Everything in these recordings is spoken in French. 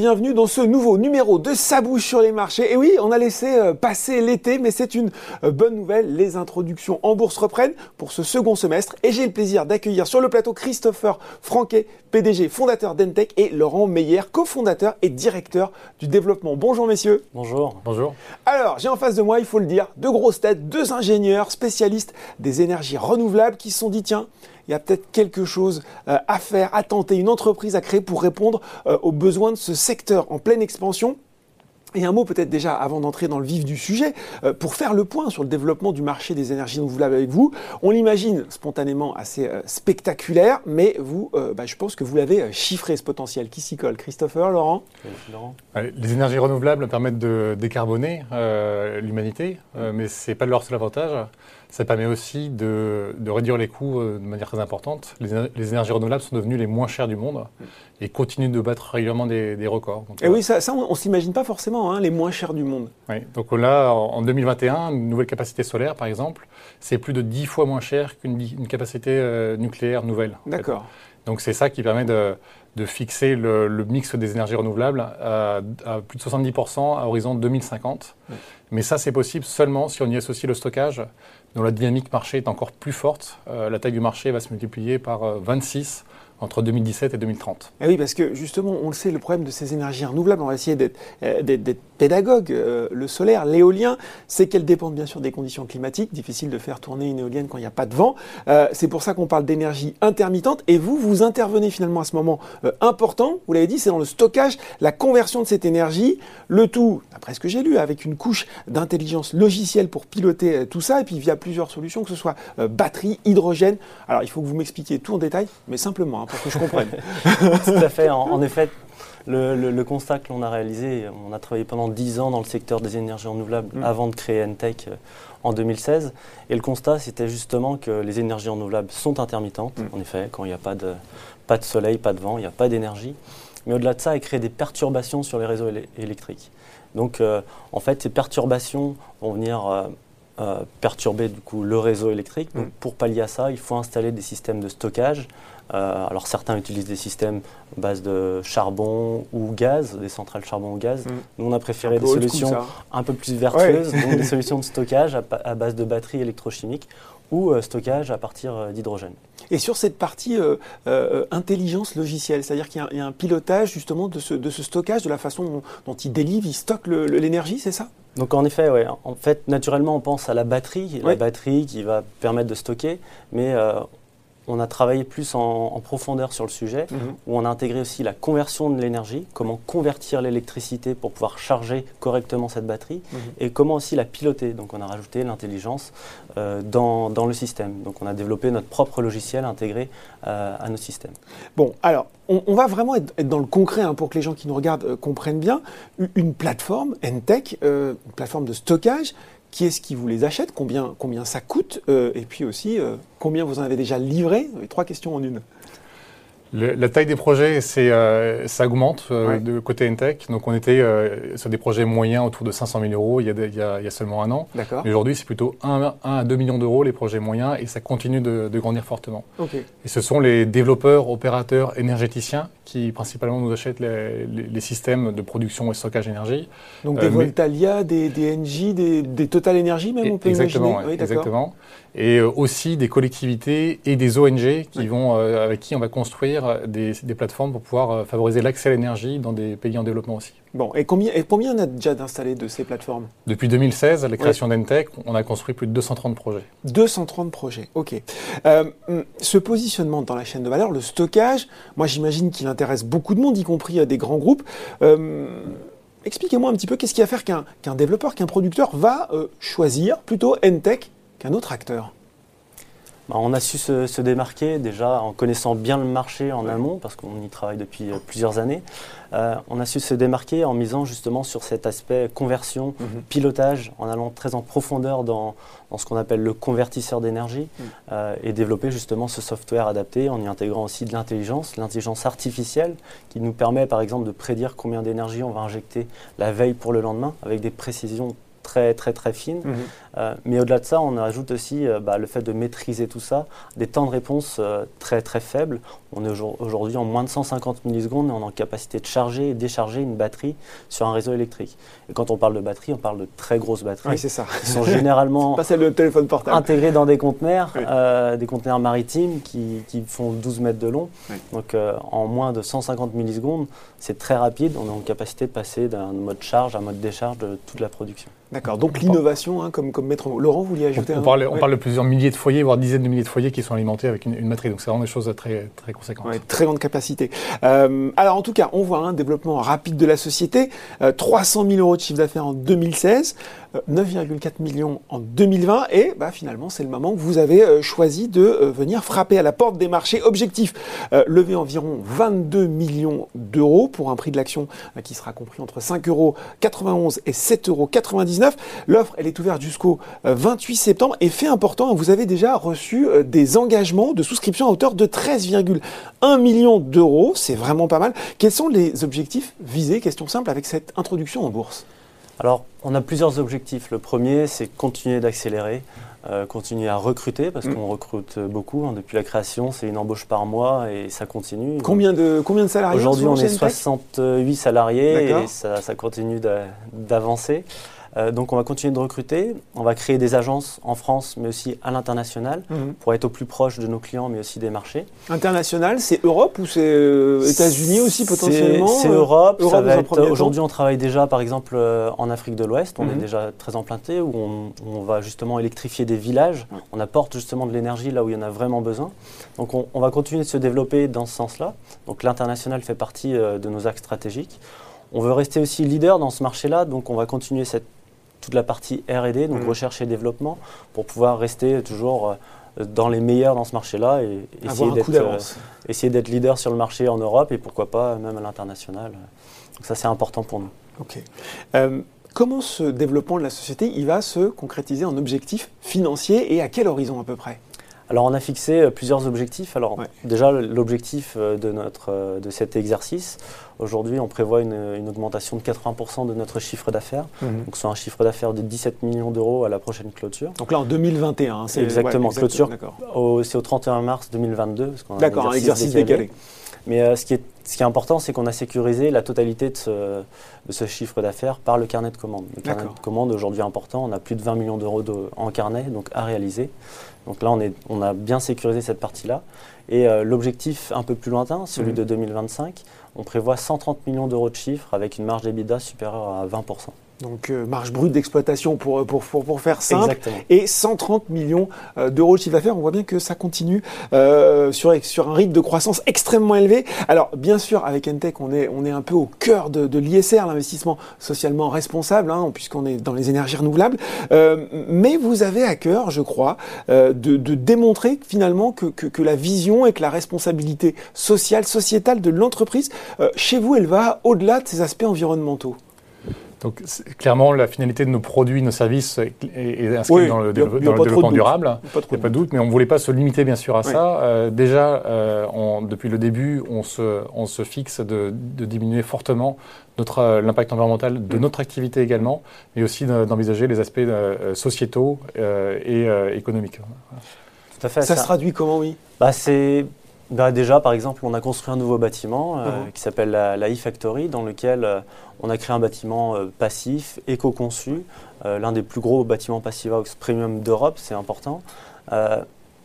Bienvenue dans ce nouveau numéro de Sabouche sur les marchés. Et oui, on a laissé euh, passer l'été, mais c'est une euh, bonne nouvelle. Les introductions en bourse reprennent pour ce second semestre. Et j'ai le plaisir d'accueillir sur le plateau Christopher Franquet, PDG, fondateur d'Entech, et Laurent Meyer, cofondateur et directeur du développement. Bonjour messieurs. Bonjour. Bonjour. Alors, j'ai en face de moi, il faut le dire, deux grosses têtes, deux ingénieurs spécialistes des énergies renouvelables qui se sont dit, tiens, il y a peut-être quelque chose euh, à faire, à tenter, une entreprise à créer pour répondre aux besoins de ce secteur en pleine expansion. Et un mot peut-être déjà avant d'entrer dans le vif du sujet, euh, pour faire le point sur le développement du marché des énergies renouvelables avec vous. On l'imagine spontanément assez spectaculaire, mais vous, bah, je pense que vous l'avez chiffré ce potentiel. Qui s'y colle? Christopher, Laurent? Les énergies renouvelables permettent de décarboner l'humanité, mais ce n'est pas leur seul avantage. Ça permet aussi de, réduire les coûts euh, de manière très importante. Les, énergies renouvelables sont devenues les moins chères du monde et continuent de battre régulièrement des, records. et oui, ça, on ne s'imagine pas forcément, hein, les moins chères du monde. Oui, donc là, en 2021, une nouvelle capacité solaire, par exemple, c'est plus de 10 fois moins cher qu'une capacité euh, nucléaire nouvelle. D'accord. Donc c'est ça qui permet de, fixer le, mix des énergies renouvelables à, plus de 70% à horizon 2050. Mais ça, c'est possible seulement si on y associe le stockage dont la dynamique marché est encore plus forte. Euh, la taille du marché va se multiplier par 26 euh, entre 2017 et 2030. Et eh oui, parce que justement, on le sait, le problème de ces énergies renouvelables, on va essayer d'être euh, pédagogue. le solaire, l'éolien, c'est qu'elles dépendent bien sûr des conditions climatiques. Difficile de faire tourner une éolienne quand il n'y a pas de vent. c'est pour ça qu'on parle d'énergie intermittente. Et vous, vous intervenez finalement à ce moment important. Vous l'avez dit, c'est dans le stockage, la conversion de cette énergie. Le tout, d'après ce que j'ai lu, avec une couche d'intelligence logicielle pour piloter tout ça. Et puis via plusieurs solutions, que ce soit euh, batterie, hydrogène. Alors il faut que vous m'expliquiez tout en détail, mais simplement, hein, pour que je comprenne. tout à fait. En, effet, le, constat que l'on a réalisé, on a travaillé pendant 10 ans dans le secteur des énergies renouvelables mm. avant de créer Entech euh, en 2016. Et le constat, c'était justement que les énergies renouvelables sont intermittentes. Mm. En effet, quand il n'y a pas de, pas de soleil, pas de vent, il n'y a pas d'énergie. Mais au-delà de ça, elles créent des perturbations sur les réseaux électriques. Donc, euh, en fait, ces perturbations vont venir euh, perturber du coup le réseau électrique. Donc, mm. pour pallier à ça, il faut installer des systèmes de stockage. Euh, alors certains utilisent des systèmes à base de charbon ou gaz, des centrales charbon ou gaz. Mm. Nous, on a préféré des solutions un peu plus vertueuses, donc des solutions de stockage à, base de batteries électrochimiques ou euh, stockage à partir d'hydrogène. Et sur cette partie intelligence logicielle, c'est-à-dire qu'il y, a un pilotage justement de ce, de ce, stockage, de la façon dont, il délivre, il stocke l'énergie, c'est ça? Donc en effet, ouais. En fait, naturellement, on pense à la batterie, la batterie qui va permettre de stocker, mais euh, on a travaillé plus en, profondeur sur le sujet, mhm. où on a intégré aussi la conversion de l'énergie, comment convertir l'électricité pour pouvoir charger correctement cette batterie, mhm. et comment aussi la piloter. Donc on a rajouté l'intelligence euh, dans, dans, le système. Donc on a développé notre propre logiciel intégré euh, à nos systèmes. Bon, alors on, va vraiment être, dans le concret hein, pour que les gens qui nous regardent euh, comprennent bien. Une plateforme, Entech, une plateforme de stockage qui est-ce qui vous les achète, combien, combien ça coûte, euh, et puis aussi euh, combien vous en avez déjà livré. Trois questions en une la taille des projets, c'est, euh, ça augmente euh, de côté Entech. Donc on était euh, sur des projets moyens autour de 500 000 euros il y a, il y a, il y a seulement un an. Mais aujourd'hui, c'est plutôt 1, à 2 millions d'euros les projets moyens et ça continue de, de grandir fortement. Et ce sont les développeurs, opérateurs, énergéticiens qui principalement nous achètent les, les, systèmes de production et stockage d'énergie. Donc des Voltalia, des, des NJ, des, des, Total Energy même, on peut exactement, imaginer. exactement. Et aussi des collectivités et des ONG qui vont, avec qui on va construire des, plateformes pour pouvoir euh, favoriser l'accès à l'énergie dans des pays en développement aussi. Bon, et combien, et combien on a déjà d'installés de ces plateformes? Depuis 2016, à la création d'Entech, on a construit plus de 230 projets. 230 projets, ok. Euh, ce positionnement dans la chaîne de valeur, le stockage, moi j'imagine qu'il intéresse beaucoup de monde, y compris euh, des grands groupes. Expliquez-moi un petit peu qu'est-ce qui va faire qu'un développeur, qu'un producteur va choisir plutôt Entech qu'un autre acteur bah, on a su se, démarquer déjà en connaissant bien le marché en amont, parce qu'on y travaille depuis euh, plusieurs années. Euh, on a su se démarquer en misant justement sur cet aspect conversion, mhm. pilotage, en allant très en profondeur dans, ce qu'on appelle le convertisseur d'énergie mhm. euh, et développer justement ce software adapté en y intégrant aussi de l'intelligence, l'intelligence artificielle qui nous permet par exemple de prédire combien d'énergie on va injecter la veille pour le lendemain avec des précisions très très très fines. Mhm. Euh, mais au-delà de ça, on ajoute aussi euh, bah, le fait de maîtriser tout ça, des temps de réponse euh, très très faibles. On est aujourd'hui en moins de 150 millisecondes et on est en capacité de charger et décharger une batterie sur un réseau électrique. Et quand on parle de batterie, on parle de très grosses batteries. Oui, c'est ça. Qui sont généralement pas le téléphone portable. intégrées dans des conteneurs, des conteneurs maritimes qui, qui, font 12 mètres de long. Donc en moins de 150 millisecondes, c'est très rapide. On est en capacité de passer d'un mode charge à un mode décharge de toute la production. D'accord. Donc l'innovation, hein, comme, comme maître. Laurent, vous vouliez ajouter on, parle, on parle de plusieurs milliers de foyers, voire dizaines de milliers de foyers qui sont alimentés avec une, batterie. Donc c'est vraiment des choses très, très conséquentes. très grande capacité. Euh, alors en tout cas, on voit un développement rapide de la société. 300 euh, 000 euros de chiffre d'affaires en 2016. 9,4 millions en 2020 et bah, finalement c'est le moment que vous avez euh, choisi de euh, venir frapper à la porte des marchés. Objectif, euh, lever environ 22 millions d'euros pour un prix de l'action qui sera compris entre 5,91 euros et 7,99 euros. L'offre elle est ouverte jusqu'au 28 septembre et fait important, vous avez déjà reçu des engagements de souscription à hauteur de 13,1 millions d'euros. C'est vraiment pas mal. Quels sont les objectifs visés? Question simple avec cette introduction en bourse. Alors, on a plusieurs objectifs. Le premier, c'est continuer d'accélérer, euh, continuer à recruter, parce mm. qu'on recrute beaucoup. Hein. Depuis la création, c'est une embauche par mois et ça continue. Combien de, combien de salariés Aujourd'hui, on est 68 salariés et ça, ça continue d'avancer. Euh, donc on va continuer de recruter, on va créer des agences en France mais aussi à l'international mhm. pour être au plus proche de nos clients mais aussi des marchés. International, c'est Europe ou c'est euh, États-Unis aussi potentiellement C'est euh, Europe. Aujourd'hui on travaille déjà par exemple en Afrique de l'Ouest, on est mhm. déjà très implanté où on, va justement électrifier des villages, on apporte justement de l'énergie là où il y en a vraiment besoin. Donc on, on va continuer de se développer dans ce sens-là. Donc l'international fait partie de nos axes stratégiques. On veut rester aussi leader dans ce marché-là, donc on va continuer cette toute la partie R&D, donc mm. recherche et développement, pour pouvoir rester toujours euh, dans les meilleurs dans ce marché-là et essayer d'être, euh, essayer d'être leader sur le marché en Europe et pourquoi pas même à l'international. Donc ça c'est important pour nous. Ok. Euh, comment ce développement de la société il va se concrétiser en objectifs financiers et à quel horizon à peu près? Alors on a fixé plusieurs objectifs. Alors déjà l'objectif de, notre, de cet exercice, Aujourd'hui, on prévoit une, augmentation de 80% de notre chiffre d'affaires, mhm. donc sur un chiffre d'affaires de 17 millions d'euros à la prochaine clôture. Donc là, en 2021, hein, c'est exactement, clôture. C'est au 31 mars 2022. D'accord, un exercice décalé. Mais euh, ce, qui est, ce qui est important, c'est qu'on a sécurisé la totalité de ce, de ce chiffre d'affaires par le carnet de commandes. Le carnet de commandes, aujourd'hui important, on a plus de 20 millions d'euros en carnet donc à réaliser. Donc là, on, est, on a bien sécurisé cette partie-là. Et euh, l'objectif un peu plus lointain, celui mhm. de 2025, on prévoit 130 millions d'euros de chiffre avec une marge d'EBITDA supérieure à 20%. Donc euh, marge brute d'exploitation pour, pour, pour, faire simple. Et 130 millions euh, d'euros de chiffre d'affaires. On voit bien que ça continue euh, sur, sur un rythme de croissance extrêmement élevé. Alors bien sûr, avec Entech, on est, on est un peu au cœur de, de l'ISR, l'investissement socialement responsable, hein, puisqu'on est dans les énergies renouvelables. mais vous avez à cœur, je crois, de, de, démontrer finalement que, que, que, la vision et que la responsabilité sociale, sociétale de l'entreprise, chez vous, elle va au-delà de ces aspects environnementaux. Donc clairement, la finalité de nos produits, nos services est, inscrite dans le, développement durable. Il n'y a pas de doute, mais on ne voulait pas se limiter bien sûr à ça. Euh, déjà, euh, depuis le début, on se, on se fixe de, diminuer fortement euh, l'impact environnemental de mm. notre activité également, mais aussi d'envisager les aspects sociétaux et économiques. Tout à fait. Ça, se traduit comment, oui? Bah, C'est bah, déjà, par exemple, on a construit un nouveau bâtiment euh, uh-huh. qui s'appelle la, e-Factory, dans lequel euh, on a créé un bâtiment euh, passif, éco-conçu, l'un des plus gros bâtiments Passivhaus premium d'Europe, c'est important.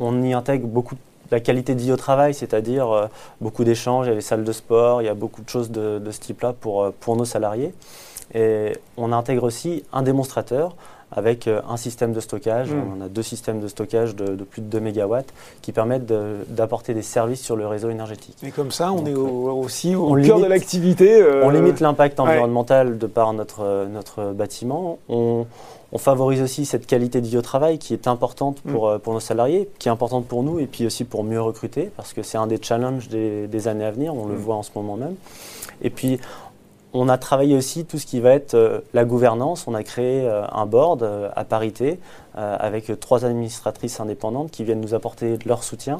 on y intègre beaucoup de la qualité de vie au travail, c'est-à-dire beaucoup d'échanges, il y a les salles de sport, il y a beaucoup de choses de, de ce type-là pour, pour nos salariés. Et on intègre aussi un démonstrateur avec euh, un système de stockage. Hmm. On a deux systèmes de stockage de, plus de 2 MW qui permettent d'apporter des services sur le réseau énergétique. Et comme ça, on est aussi au cœur de l'activité. Euh, on limite l'impact environnemental de par notre, notre bâtiment. On, favorise aussi cette qualité de vie au travail qui est importante pour, hmm. euh, pour nos salariés, qui est importante pour nous et puis aussi pour mieux recruter parce que c'est un des challenges des, années à venir, on le hmm. voit en ce moment même. Et puis on a travaillé aussi tout ce qui va être euh, la gouvernance. On a créé euh, un board euh, à parité avec trois administratrices indépendantes qui viennent nous apporter leur soutien.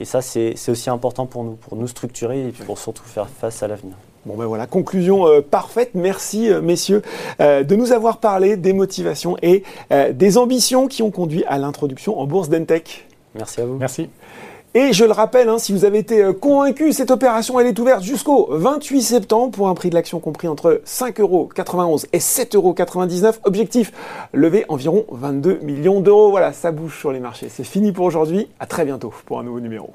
Et ça, c'est aussi important pour nous, pour nous structurer et pour surtout faire face à l'avenir. Bon ben voilà, conclusion parfaite. Merci messieurs de nous avoir parlé des motivations et des ambitions qui ont conduit à l'introduction en bourse d'Entech. Merci à vous. Merci. Et je le rappelle, hein, si vous avez été euh, convaincu, cette opération elle est ouverte jusqu'au 28 septembre pour un prix de l'action compris entre 5,91€ et 7,99€. Objectif, lever environ 22 millions d'euros. Voilà, ça bouge sur les marchés. C'est fini pour aujourd'hui. À très bientôt pour un nouveau numéro.